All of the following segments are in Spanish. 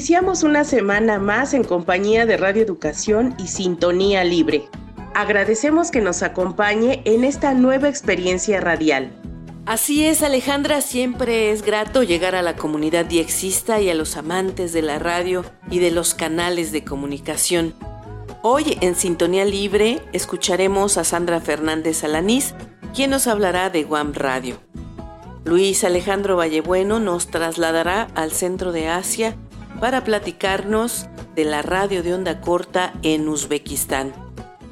Iniciamos una semana más en compañía de Radio Educación y Sintonía Libre. Agradecemos que nos acompañe en esta nueva experiencia radial. Así es, Alejandra, siempre es grato llegar a la comunidad diexista y a los amantes de la radio y de los canales de comunicación. Hoy en Sintonía Libre escucharemos a Sandra Fernández Alanís, quien nos hablará de Guam Radio. Luis Alejandro Vallebueno nos trasladará al centro de Asia para platicarnos de la radio de onda corta en Uzbekistán.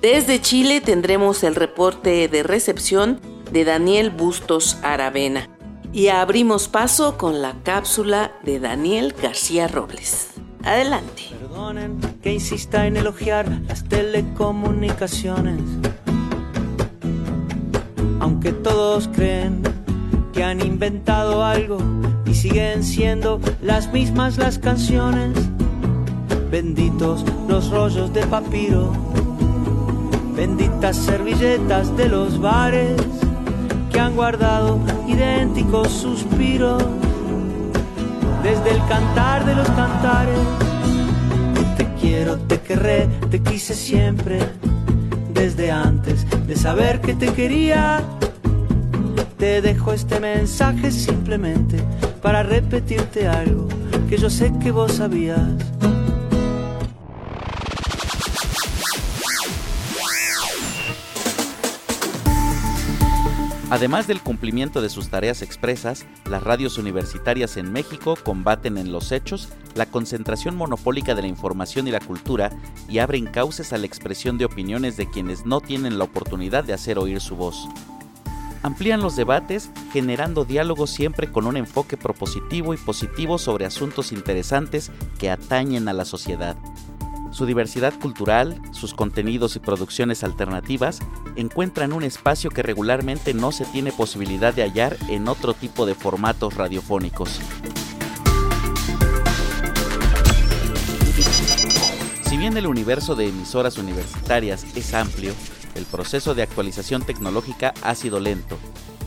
Desde Chile tendremos el reporte de recepción de Daniel Bustos Aravena. Y abrimos paso con la cápsula de Daniel García Robles. Adelante. Perdonen que insista en elogiar las telecomunicaciones. Aunque todos creen que han inventado algo y siguen siendo las mismas las canciones. Benditos los rollos de papiro, benditas servilletas de los bares que han guardado idénticos suspiros desde el cantar de los cantares. Te quiero, te querré, te quise siempre, desde antes de saber que te quería. Te dejo este mensaje simplemente para repetirte algo que yo sé que vos sabías. Además del cumplimiento de sus tareas expresas, las radios universitarias en México combaten en los hechos la concentración monopólica de la información y la cultura y abren cauces a la expresión de opiniones de quienes no tienen la oportunidad de hacer oír su voz. Amplían los debates generando diálogos siempre con un enfoque propositivo y positivo sobre asuntos interesantes que atañen a la sociedad. Su diversidad cultural, sus contenidos y producciones alternativas encuentran un espacio que regularmente no se tiene posibilidad de hallar en otro tipo de formatos radiofónicos. Si bien el universo de emisoras universitarias es amplio, el proceso de actualización tecnológica ha sido lento.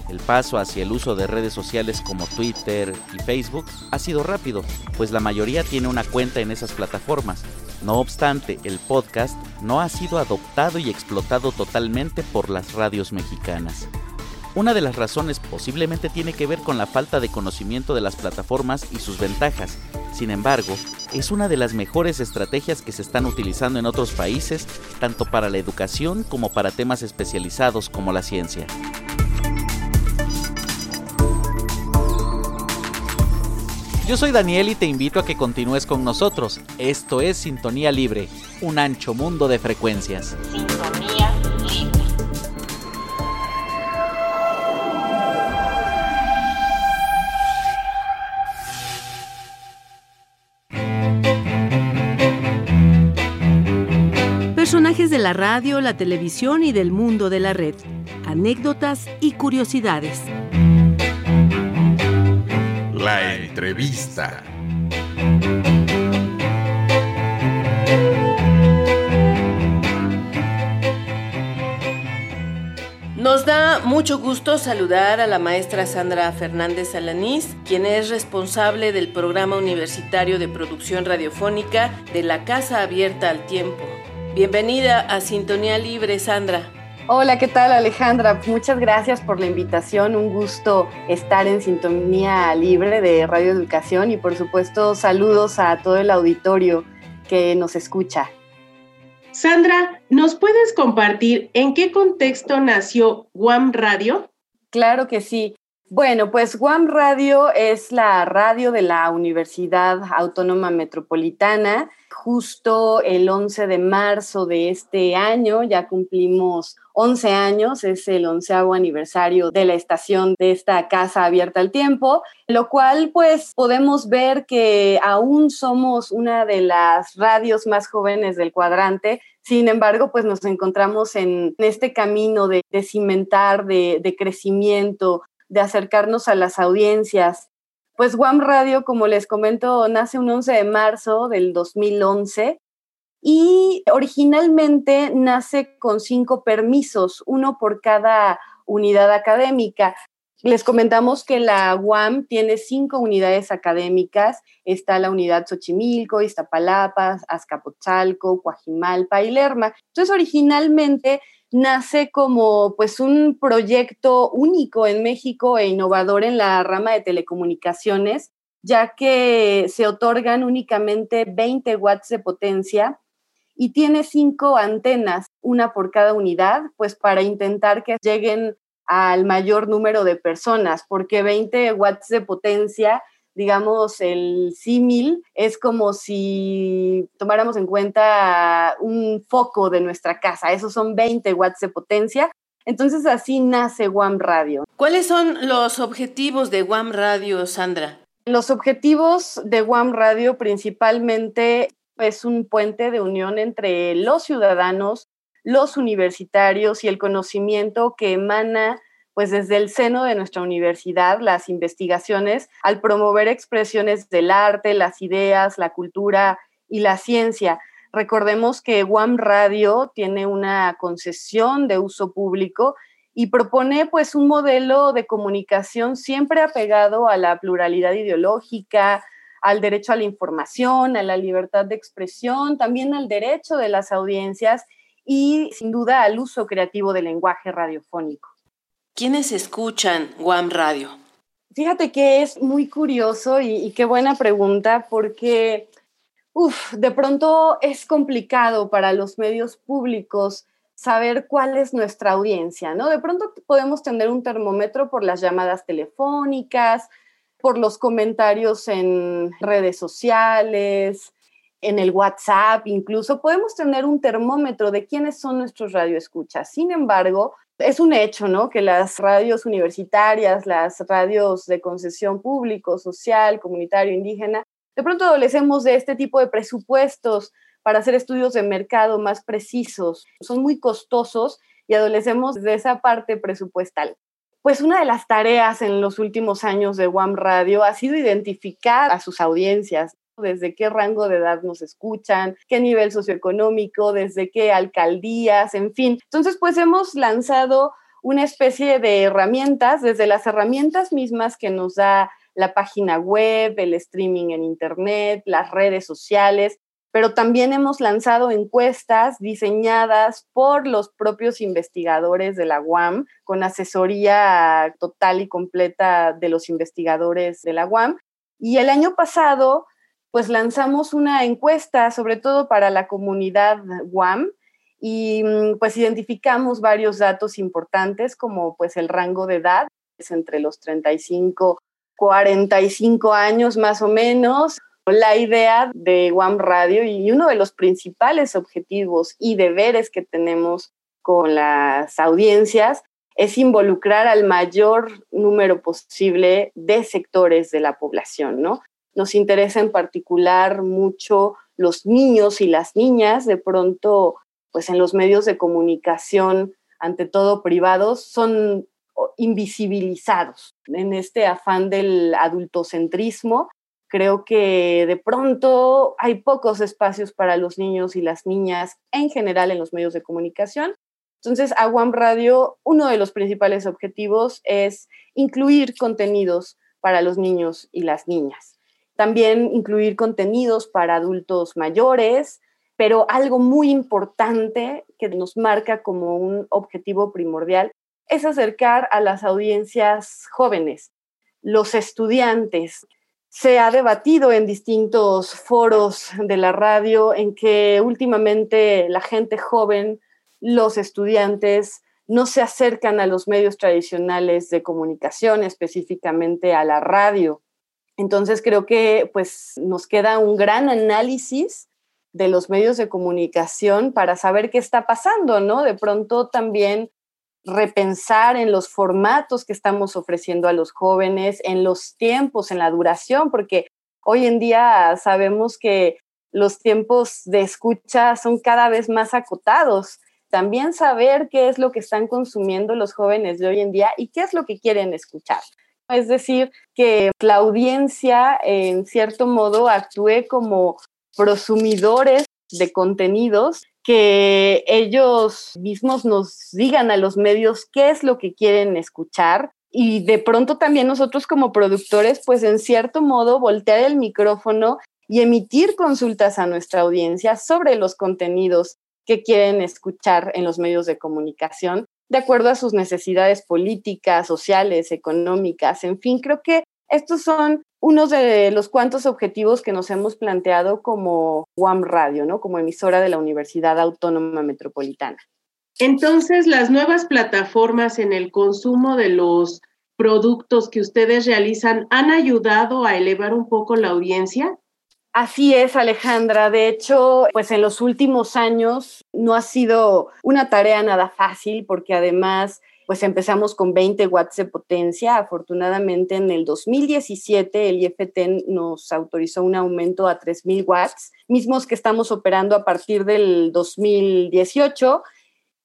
El paso hacia el uso de redes sociales como Twitter y Facebook ha sido rápido, pues la mayoría tiene una cuenta en esas plataformas, no obstante, el podcast no ha sido adoptado y explotado totalmente por las radios mexicanas. Una de las razones posiblemente tiene que ver con la falta de conocimiento de las plataformas y sus ventajas. Sin embargo, es una de las mejores estrategias que se están utilizando en otros países, tanto para la educación como para temas especializados como la ciencia. Yo soy Daniel y te invito a que continúes con nosotros. Esto es Sintonía Libre, un ancho mundo de frecuencias. Personajes de la radio, la televisión y del mundo de la red. Anécdotas y curiosidades. La entrevista. Nos da mucho gusto saludar a la maestra Sandra Fernández Alanís, quien es responsable del programa universitario de producción radiofónica de la Casa Abierta al Tiempo. Bienvenida a Sintonía Libre, Sandra. Hola, ¿qué tal Alejandra? Muchas gracias por la invitación. Un gusto estar en sintonía libre de Radio Educación y por supuesto saludos a todo el auditorio que nos escucha. Sandra, ¿nos puedes compartir en qué contexto nació Guam Radio? Claro que sí. Bueno, pues Guam Radio es la radio de la Universidad Autónoma Metropolitana. Justo el 11 de marzo de este año ya cumplimos 11 años, es el onceavo aniversario de la estación de esta casa abierta al tiempo, lo cual pues podemos ver que aún somos una de las radios más jóvenes del cuadrante. Sin embargo, pues nos encontramos en este camino de, cimentar, de, de crecimiento, de acercarnos a las audiencias. Pues Guam Radio, como les comento, nace un 11 de marzo del 2011 y originalmente nace con cinco permisos, uno por cada unidad académica. Les comentamos que la UAM tiene cinco unidades académicas. Está la unidad Xochimilco, Iztapalapa, Azcapotzalco, Coajimalpa y Lerma. Entonces, originalmente nace como pues un proyecto único en México e innovador en la rama de telecomunicaciones, ya que se otorgan únicamente 20 watts de potencia y tiene cinco antenas, una por cada unidad, pues para intentar que lleguen al mayor número de personas, porque 20 watts de potencia digamos, el símil es como si tomáramos en cuenta un foco de nuestra casa. Esos son 20 watts de potencia. Entonces así nace WAM Radio. ¿Cuáles son los objetivos de WAM Radio, Sandra? Los objetivos de WAM Radio principalmente es un puente de unión entre los ciudadanos, los universitarios y el conocimiento que emana pues desde el seno de nuestra universidad, las investigaciones, al promover expresiones del arte, las ideas, la cultura y la ciencia. Recordemos que Guam Radio tiene una concesión de uso público y propone pues un modelo de comunicación siempre apegado a la pluralidad ideológica, al derecho a la información, a la libertad de expresión, también al derecho de las audiencias y sin duda al uso creativo del lenguaje radiofónico. ¿Quiénes escuchan Guam Radio? Fíjate que es muy curioso y, qué buena pregunta porque, uf, de pronto es complicado para los medios públicos saber cuál es nuestra audiencia, ¿no? De pronto podemos tener un termómetro por las llamadas telefónicas, por los comentarios en redes sociales, en el WhatsApp, incluso podemos tener un termómetro de quiénes son nuestros radioescuchas. Sin embargo, es un hecho, ¿no? Que las radios universitarias, las radios de concesión público, social, comunitario, indígena, de pronto adolecemos de este tipo de presupuestos para hacer estudios de mercado más precisos. Son muy costosos y adolecemos de esa parte presupuestal. Pues una de las tareas en los últimos años de WAM Radio ha sido identificar a sus audiencias, desde qué rango de edad nos escuchan, qué nivel socioeconómico, desde qué alcaldías, en fin. Entonces, pues hemos lanzado una especie de herramientas, desde las herramientas mismas que nos da la página web, el streaming en Internet, las redes sociales, pero también hemos lanzado encuestas diseñadas por los propios investigadores de la UAM, con asesoría total y completa de los investigadores de la UAM. Y el año pasado pues lanzamos una encuesta, sobre todo para la comunidad WAM, y mm, pues identificamos varios datos importantes como pues el rango de edad, es entre los 35, 45 años más o menos. La idea de WAM Radio y uno de los principales objetivos y deberes que tenemos con las audiencias es involucrar al mayor número posible de sectores de la población, ¿no? Nos interesa en particular mucho los niños y las niñas, de pronto, pues en los medios de comunicación, ante todo privados, son invisibilizados en este afán del adultocentrismo. Creo que de pronto hay pocos espacios para los niños y las niñas en general en los medios de comunicación. Entonces, a One Radio, uno de los principales objetivos es incluir contenidos para los niños y las niñas. También incluir contenidos para adultos mayores, pero algo muy importante que nos marca como un objetivo primordial es acercar a las audiencias jóvenes, los estudiantes. Se ha debatido en distintos foros de la radio en que últimamente la gente joven, los estudiantes, no se acercan a los medios tradicionales de comunicación, específicamente a la radio. Entonces creo que pues nos queda un gran análisis de los medios de comunicación para saber qué está pasando, ¿no? De pronto también repensar en los formatos que estamos ofreciendo a los jóvenes, en los tiempos, en la duración, porque hoy en día sabemos que los tiempos de escucha son cada vez más acotados. También saber qué es lo que están consumiendo los jóvenes de hoy en día y qué es lo que quieren escuchar. Es decir, que la audiencia en cierto modo actúe como prosumidores de contenidos que ellos mismos nos digan a los medios qué es lo que quieren escuchar y de pronto también nosotros como productores, pues en cierto modo voltear el micrófono y emitir consultas a nuestra audiencia sobre los contenidos que quieren escuchar en los medios de comunicación, de acuerdo a sus necesidades políticas, sociales, económicas, en fin, creo que estos son unos de los cuantos objetivos que nos hemos planteado como UAM Radio, ¿no? Como emisora de la Universidad Autónoma Metropolitana. Entonces, las nuevas plataformas en el consumo de los productos que ustedes realizan han ayudado a elevar un poco la audiencia? Así es, Alejandra. De hecho, pues en los últimos años no ha sido una tarea nada fácil porque además pues empezamos con 20 watts de potencia. Afortunadamente en el 2017 el IFT nos autorizó un aumento a 3000 watts, mismos que estamos operando a partir del 2018.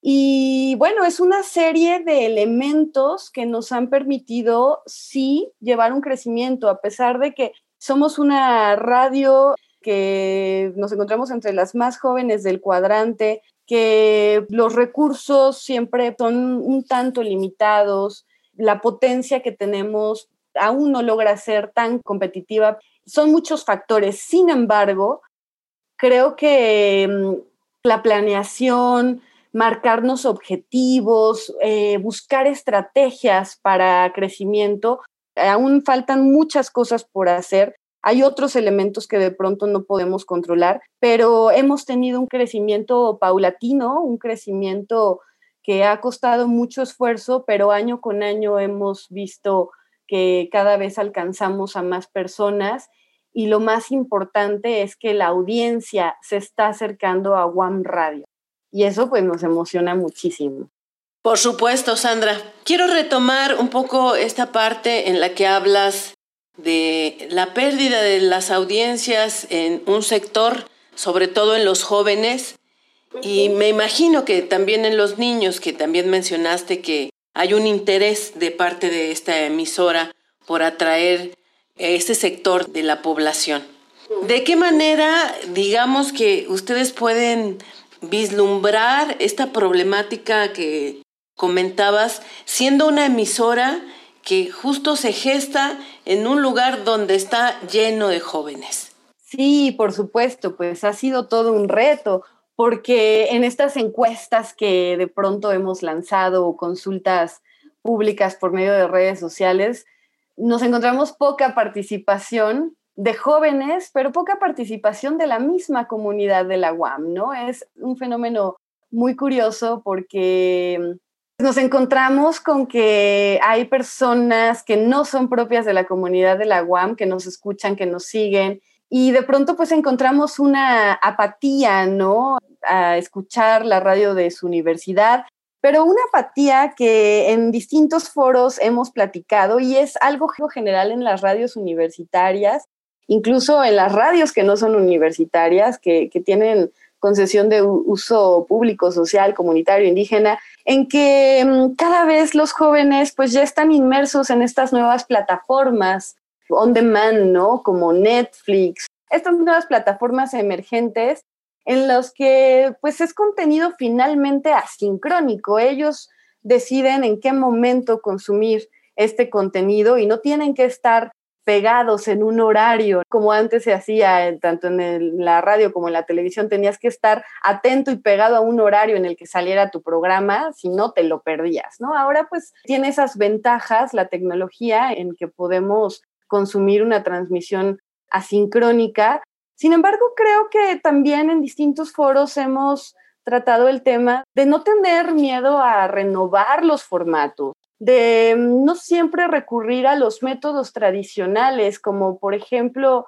Y bueno, es una serie de elementos que nos han permitido sí llevar un crecimiento, a pesar de que somos una radio que nos encontramos entre las más jóvenes del cuadrante, que los recursos siempre son un tanto limitados, la potencia que tenemos aún no logra ser tan competitiva. Son muchos factores. Sin embargo, creo que mm, la planeación, marcarnos objetivos, eh, buscar estrategias para crecimiento, aún faltan muchas cosas por hacer. Hay otros elementos que de pronto no podemos controlar, pero hemos tenido un crecimiento paulatino, un crecimiento que ha costado mucho esfuerzo, pero año con año hemos visto que cada vez alcanzamos a más personas. Y lo más importante es que la audiencia se está acercando a One Radio. Y eso pues nos emociona muchísimo. Por supuesto, Sandra. Quiero retomar un poco esta parte en la que hablas de la pérdida de las audiencias en un sector, sobre todo en los jóvenes, y me imagino que también en los niños, que también mencionaste que hay un interés de parte de esta emisora por atraer ese sector de la población. ¿De qué manera, digamos que ustedes pueden vislumbrar esta problemática que comentabas, siendo una emisora que justo se gesta en un lugar donde está lleno de jóvenes. Sí, por supuesto, pues ha sido todo un reto, porque en estas encuestas que de pronto hemos lanzado o consultas públicas por medio de redes sociales, nos encontramos poca participación de jóvenes, pero poca participación de la misma comunidad de la UAM, ¿no? Es un fenómeno muy curioso porque nos encontramos con que hay personas que no son propias de la comunidad de la UAM, que nos escuchan, que nos siguen, y de pronto pues encontramos una apatía, ¿no? A escuchar la radio de su universidad, pero una apatía que en distintos foros hemos platicado y es algo general en las radios universitarias, incluso en las radios que no son universitarias, que, que tienen concesión de uso público, social, comunitario, indígena, en que mm, cada vez los jóvenes pues ya están inmersos en estas nuevas plataformas on demand, ¿no? Como Netflix, estas nuevas plataformas emergentes en los que pues es contenido finalmente asincrónico. Ellos deciden en qué momento consumir este contenido y no tienen que estar pegados en un horario, como antes se hacía tanto en la radio como en la televisión, tenías que estar atento y pegado a un horario en el que saliera tu programa, si no te lo perdías, ¿no? Ahora pues tiene esas ventajas la tecnología en que podemos consumir una transmisión asincrónica. Sin embargo, creo que también en distintos foros hemos tratado el tema de no tener miedo a renovar los formatos, de no siempre recurrir a los métodos tradicionales, como por ejemplo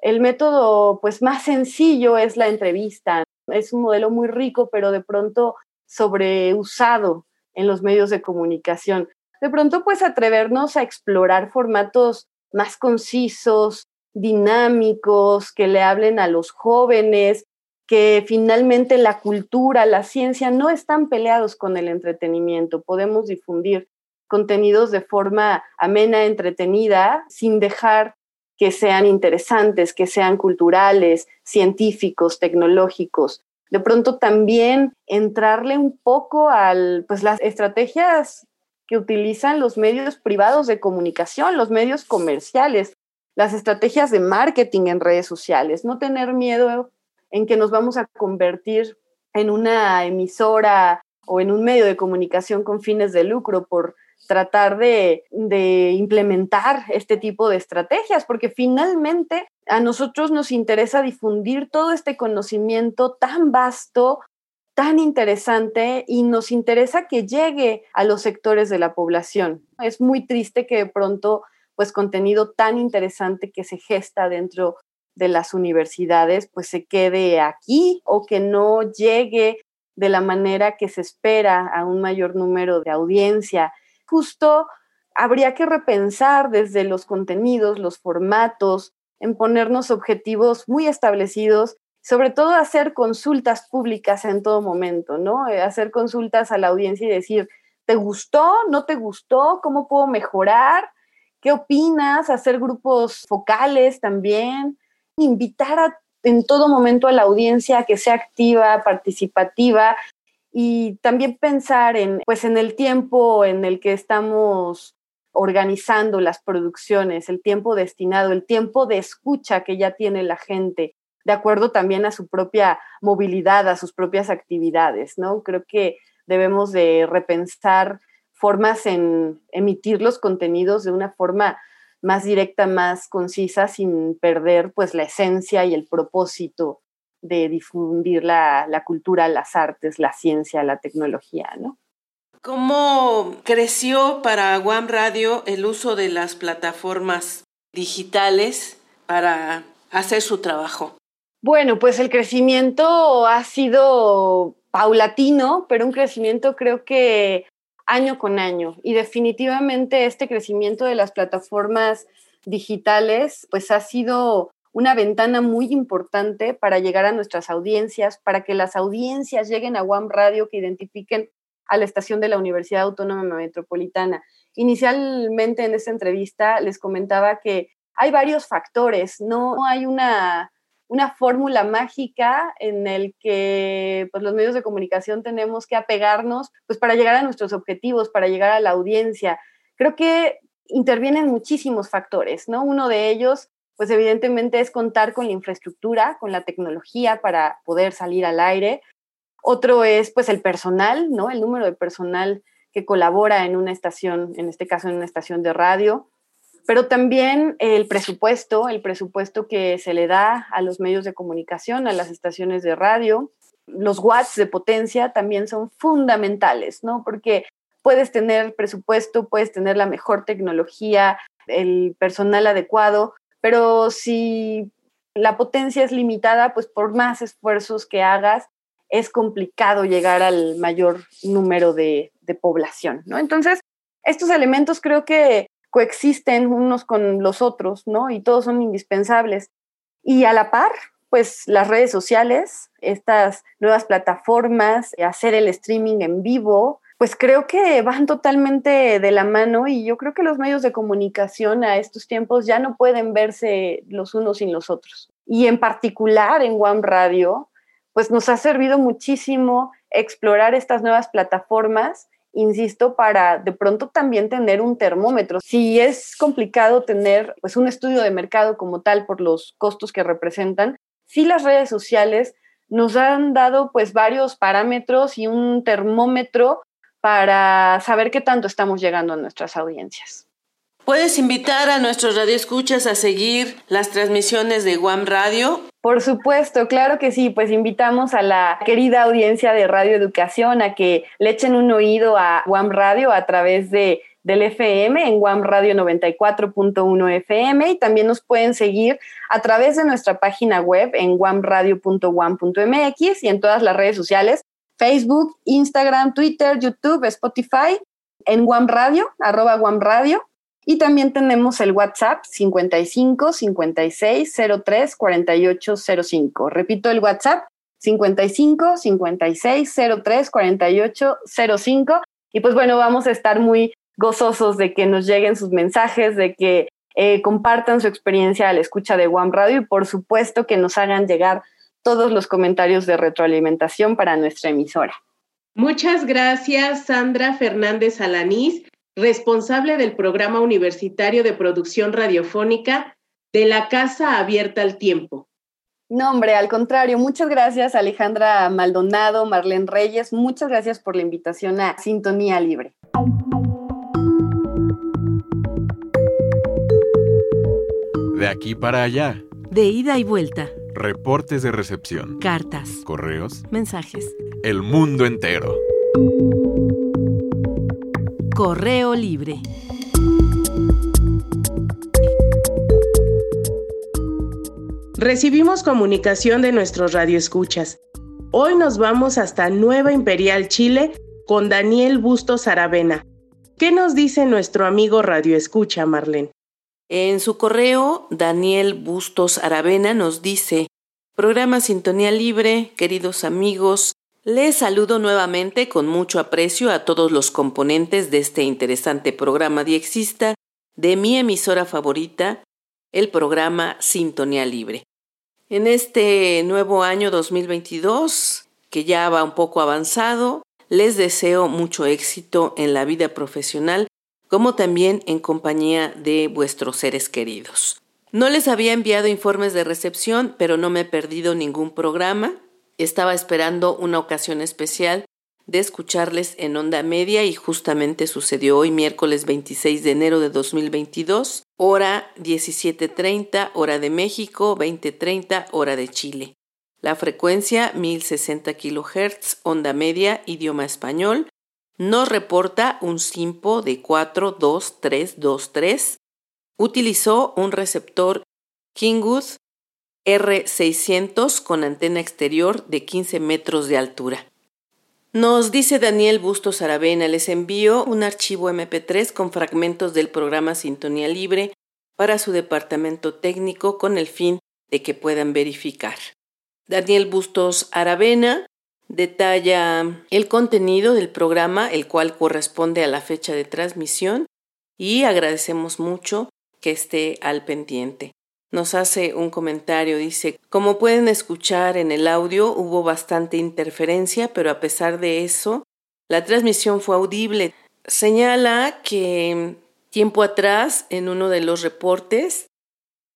el método pues más sencillo es la entrevista. Es un modelo muy rico, pero de pronto sobreusado en los medios de comunicación. De pronto pues atrevernos a explorar formatos más concisos, dinámicos, que le hablen a los jóvenes, que finalmente la cultura, la ciencia no están peleados con el entretenimiento. Podemos difundir contenidos de forma amena, entretenida, sin dejar que sean interesantes, que sean culturales, científicos, tecnológicos. De pronto también entrarle un poco a pues las estrategias que utilizan los medios privados de comunicación, los medios comerciales, las estrategias de marketing en redes sociales, no tener miedo en que nos vamos a convertir en una emisora o en un medio de comunicación con fines de lucro por tratar de, implementar este tipo de estrategias, porque finalmente a nosotros nos interesa difundir todo este conocimiento tan vasto, tan interesante y nos interesa que llegue a los sectores de la población. Es muy triste que de pronto, pues contenido tan interesante que se gesta dentro de las universidades pues se quede aquí o que no llegue de la manera que se espera a un mayor número de audiencia. Justo habría que repensar desde los contenidos, los formatos, en ponernos objetivos muy establecidos, sobre todo hacer consultas públicas en todo momento, ¿no? Eh, hacer consultas a la audiencia y decir, ¿te gustó? ¿No te gustó? ¿Cómo puedo mejorar? ¿Qué opinas? Hacer grupos focales también, invitar en todo momento a la audiencia a que sea activa, participativa y también pensar en, pues, en el tiempo en el que estamos organizando las producciones, el tiempo destinado, el tiempo de escucha que ya tiene la gente, de acuerdo también a su propia movilidad, a sus propias actividades, ¿no? Creo que debemos de repensar formas en emitir los contenidos de una forma más directa, más concisa, sin perder pues la esencia y el propósito de difundir la, la cultura, las artes, la ciencia, la tecnología, ¿no? ¿Cómo creció para Guam Radio el uso de las plataformas digitales para hacer su trabajo? Bueno, pues el crecimiento ha sido paulatino, pero un crecimiento creo que año con año. Y definitivamente este crecimiento de las plataformas digitales, pues ha sido una ventana muy importante para llegar a nuestras audiencias, para que las audiencias lleguen a WAM Radio, que identifiquen a la estación de la Universidad Autónoma Metropolitana. Inicialmente en esta entrevista les comentaba que hay varios factores, no hay una una fórmula mágica en el que pues, los medios de comunicación tenemos que apegarnos pues, para llegar a nuestros objetivos, para llegar a la audiencia. Creo que intervienen muchísimos factores, ¿no? Uno de ellos, pues evidentemente es contar con la infraestructura, con la tecnología para poder salir al aire. Otro es pues el personal, ¿no? El número de personal que colabora en una estación, en este caso en una estación de radio pero también el presupuesto, el presupuesto que se le da a los medios de comunicación, a las estaciones de radio, los watts de potencia también son fundamentales, ¿no? Porque puedes tener presupuesto, puedes tener la mejor tecnología, el personal adecuado, pero si la potencia es limitada, pues por más esfuerzos que hagas, es complicado llegar al mayor número de, población, ¿no? Entonces, estos elementos creo que coexisten unos con los otros, ¿no? Y todos son indispensables. Y a la par, pues las redes sociales, estas nuevas plataformas, hacer el streaming en vivo, pues creo que van totalmente de la mano y yo creo que los medios de comunicación a estos tiempos ya no pueden verse los unos sin los otros. Y en particular en One Radio, pues nos ha servido muchísimo explorar estas nuevas plataformas insisto, para de pronto también tener un termómetro. Si es complicado tener pues un estudio de mercado como tal por los costos que representan, sí las redes sociales nos han dado pues varios parámetros y un termómetro para saber qué tanto estamos llegando a nuestras audiencias. ¿Puedes invitar a nuestros radioescuchas a seguir las transmisiones de Guam Radio? Por supuesto, claro que sí, pues invitamos a la querida audiencia de Radio Educación a que le echen un oído a Guam Radio a través de del FM en Guam Radio 94.1 FM y también nos pueden seguir a través de nuestra página web en guamradio.guam.mx y en todas las redes sociales, Facebook, Instagram, Twitter, YouTube, Spotify, en Guam Radio, arroba Guam Radio. Y también tenemos el WhatsApp 55 56 03 48 05. Repito el WhatsApp 55 56 03 48 05. Y pues bueno, vamos a estar muy gozosos de que nos lleguen sus mensajes, de que eh, compartan su experiencia a la escucha de One Radio y por supuesto que nos hagan llegar todos los comentarios de retroalimentación para nuestra emisora. Muchas gracias, Sandra Fernández Alanís, responsable del programa universitario de producción radiofónica de la Casa Abierta al Tiempo. No, hombre, al contrario, muchas gracias Alejandra Maldonado, Marlene Reyes, muchas gracias por la invitación a Sintonía Libre. De aquí para allá. De ida y vuelta. Reportes de recepción. Cartas. Correos. Mensajes. El mundo entero. Correo libre. Recibimos comunicación de nuestros radioescuchas. Hoy nos vamos hasta Nueva Imperial, Chile, con Daniel Bustos Aravena. ¿Qué nos dice nuestro amigo radioescucha, Marlene? En su correo, Daniel Bustos Aravena nos dice, Programa Sintonía Libre, queridos amigos, les saludo nuevamente con mucho aprecio a todos los componentes de este interesante programa diexista de mi emisora favorita, el programa Sintonía Libre. En este nuevo año 2022, que ya va un poco avanzado, les deseo mucho éxito en la vida profesional como también en compañía de vuestros seres queridos. No les había enviado informes de recepción, pero no me he perdido ningún programa. Estaba esperando una ocasión especial de escucharles en onda media y justamente sucedió hoy miércoles 26 de enero de 2022, hora 17.30, hora de México, 20.30, hora de Chile. La frecuencia 1060 kHz, onda media, idioma español, nos reporta un SIMPO de 42323. Utilizó un receptor Kingwood R600 con antena exterior de 15 metros de altura. Nos dice Daniel Bustos Aravena, les envío un archivo MP3 con fragmentos del programa Sintonía Libre para su departamento técnico con el fin de que puedan verificar. Daniel Bustos Aravena detalla el contenido del programa, el cual corresponde a la fecha de transmisión, y agradecemos mucho que esté al pendiente. Nos hace un comentario, dice, como pueden escuchar en el audio hubo bastante interferencia, pero a pesar de eso, la transmisión fue audible. Señala que tiempo atrás, en uno de los reportes,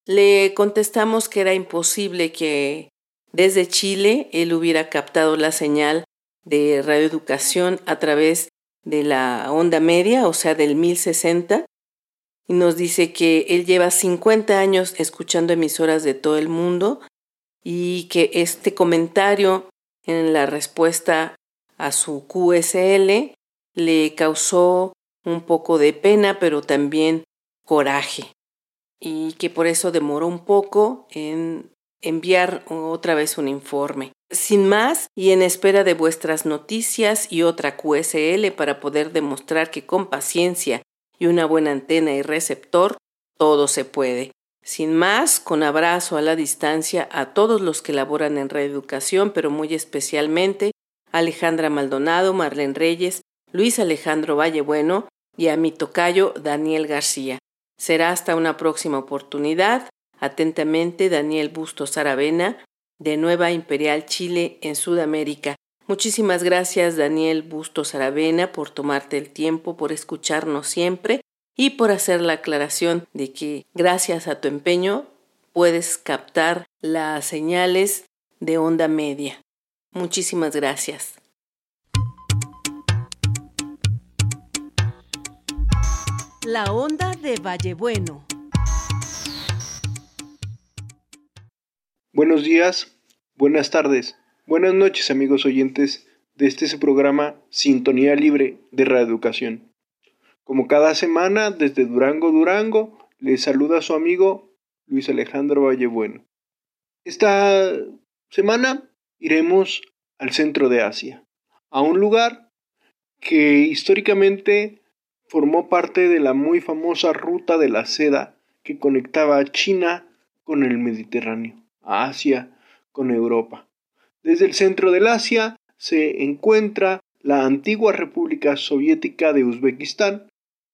le contestamos que era imposible que desde Chile, él hubiera captado la señal de radioeducación a través de la onda media, o sea, del 1060, y nos dice que él lleva 50 años escuchando emisoras de todo el mundo y que este comentario en la respuesta a su QSL le causó un poco de pena, pero también coraje, y que por eso demoró un poco en enviar otra vez un informe. Sin más, y en espera de vuestras noticias y otra QSL para poder demostrar que con paciencia y una buena antena y receptor, todo se puede. Sin más, con abrazo a la distancia a todos los que laboran en reeducación, pero muy especialmente a Alejandra Maldonado, Marlene Reyes, Luis Alejandro Vallebueno y a mi tocayo Daniel García. Será hasta una próxima oportunidad. Atentamente, Daniel Bustos Aravena, de Nueva Imperial Chile, en Sudamérica. Muchísimas gracias, Daniel Bustos Aravena, por tomarte el tiempo, por escucharnos siempre y por hacer la aclaración de que, gracias a tu empeño, puedes captar las señales de onda media. Muchísimas gracias. La onda de Vallebueno. Buenos días, buenas tardes, buenas noches amigos oyentes de este programa Sintonía Libre de Reeducación. Como cada semana, desde Durango, Durango, les saluda su amigo Luis Alejandro Vallebueno. Esta semana iremos al centro de Asia, a un lugar que históricamente formó parte de la muy famosa ruta de la seda que conectaba a China con el Mediterráneo, a Asia con Europa. Desde el centro del Asia se encuentra la antigua República Soviética de Uzbekistán,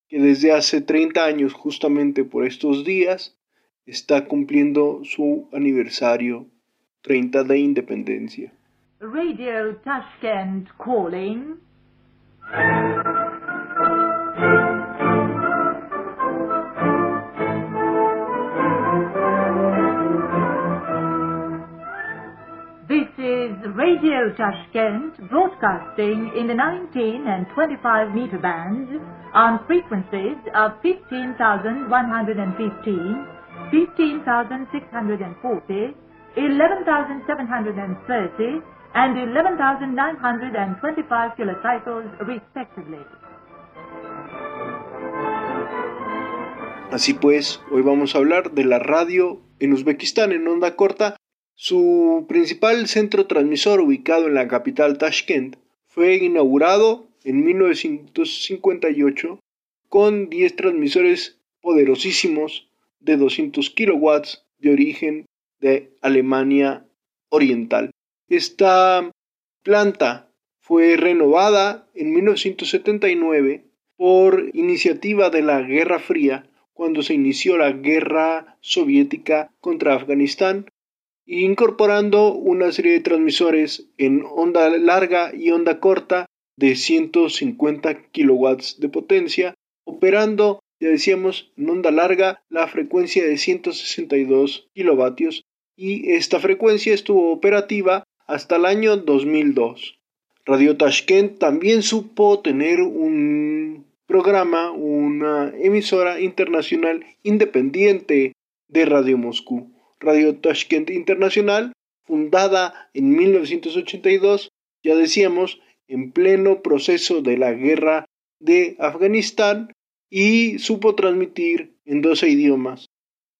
que desde hace 30 años, justamente por estos días, está cumpliendo su aniversario 30 de independencia. Radio Tashkent calling. Radio Tashkent broadcasting in the 19 and 25 meter bands on frequencies of 15,115, 15,640, 11,730 and 11,925 kilocycles respectively. Así pues, hoy vamos a hablar de la radio en Uzbekistán en onda corta. Su principal centro transmisor ubicado en la capital Tashkent fue inaugurado en 1958 con 10 transmisores poderosísimos de 200 kilowatts de origen de Alemania Oriental. Esta planta fue renovada en 1979 por iniciativa de la Guerra Fría cuando se inició la guerra soviética contra Afganistán, incorporando una serie de transmisores en onda larga y onda corta de 150 kilowatts de potencia, operando, ya decíamos, en onda larga la frecuencia de 162 kilovatios y esta frecuencia estuvo operativa hasta el año 2002. Radio Tashkent también supo tener un programa, una emisora internacional independiente de Radio Moscú. Radio Tashkent Internacional, fundada en 1982, ya decíamos, en pleno proceso de la guerra de Afganistán y supo transmitir en 12 idiomas,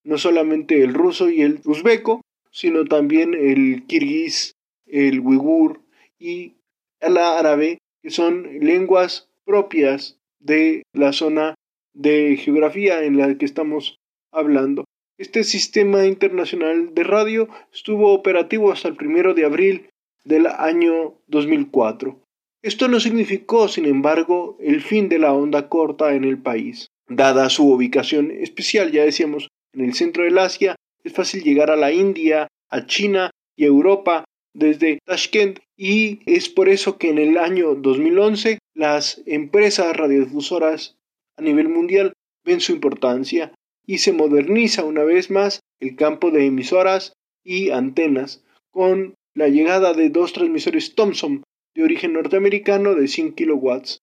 no solamente el ruso y el uzbeco, sino también el kirguís, el uigur y el árabe, que son lenguas propias de la zona de geografía en la que estamos hablando. Este sistema internacional de radio estuvo operativo hasta el primero de abril del año 2004. Esto no significó, sin embargo, el fin de la onda corta en el país. Dada su ubicación especial, ya decíamos, en el centro del Asia, es fácil llegar a la India, a China y Europa desde Tashkent y es por eso que en el año 2011 las empresas radiodifusoras a nivel mundial ven su importancia y se moderniza una vez más el campo de emisoras y antenas con la llegada de dos transmisores Thomson de origen norteamericano de 100 kilowatts.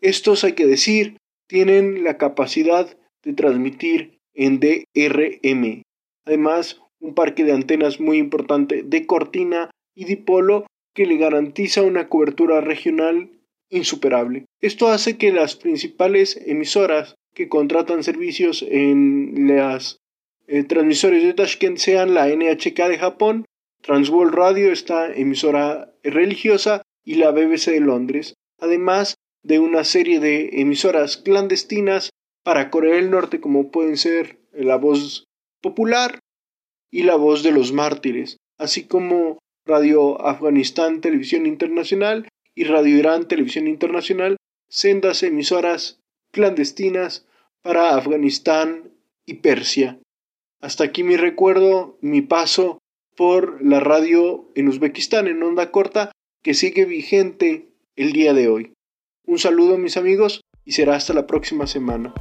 Estos, hay que decir, tienen la capacidad de transmitir en DRM. Además, un parque de antenas muy importante de cortina y dipolo que le garantiza una cobertura regional insuperable. Esto hace que las principales emisoras que contratan servicios en las eh, transmisores de Tashkent sean la NHK de Japón, Transworld Radio, esta emisora religiosa, y la BBC de Londres, además de una serie de emisoras clandestinas para Corea del Norte como pueden ser La Voz Popular y La Voz de los Mártires, así como Radio Afganistán Televisión Internacional y Radio Irán Televisión Internacional, sendas emisoras clandestinas para Afganistán y Persia. Hasta aquí mi recuerdo, mi paso por la radio en Uzbekistán en onda corta que sigue vigente el día de hoy. Un saludo mis amigos y será hasta la próxima semana.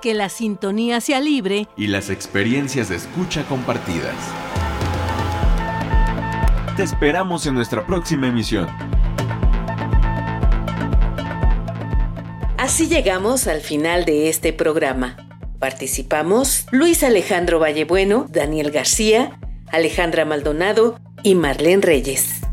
Que la sintonía sea libre y las experiencias de escucha compartidas. Te esperamos en nuestra próxima emisión. Así llegamos al final de este programa. Participamos Luis Alejandro Vallebueno, Daniel García, Alejandra Maldonado y Marlene Reyes.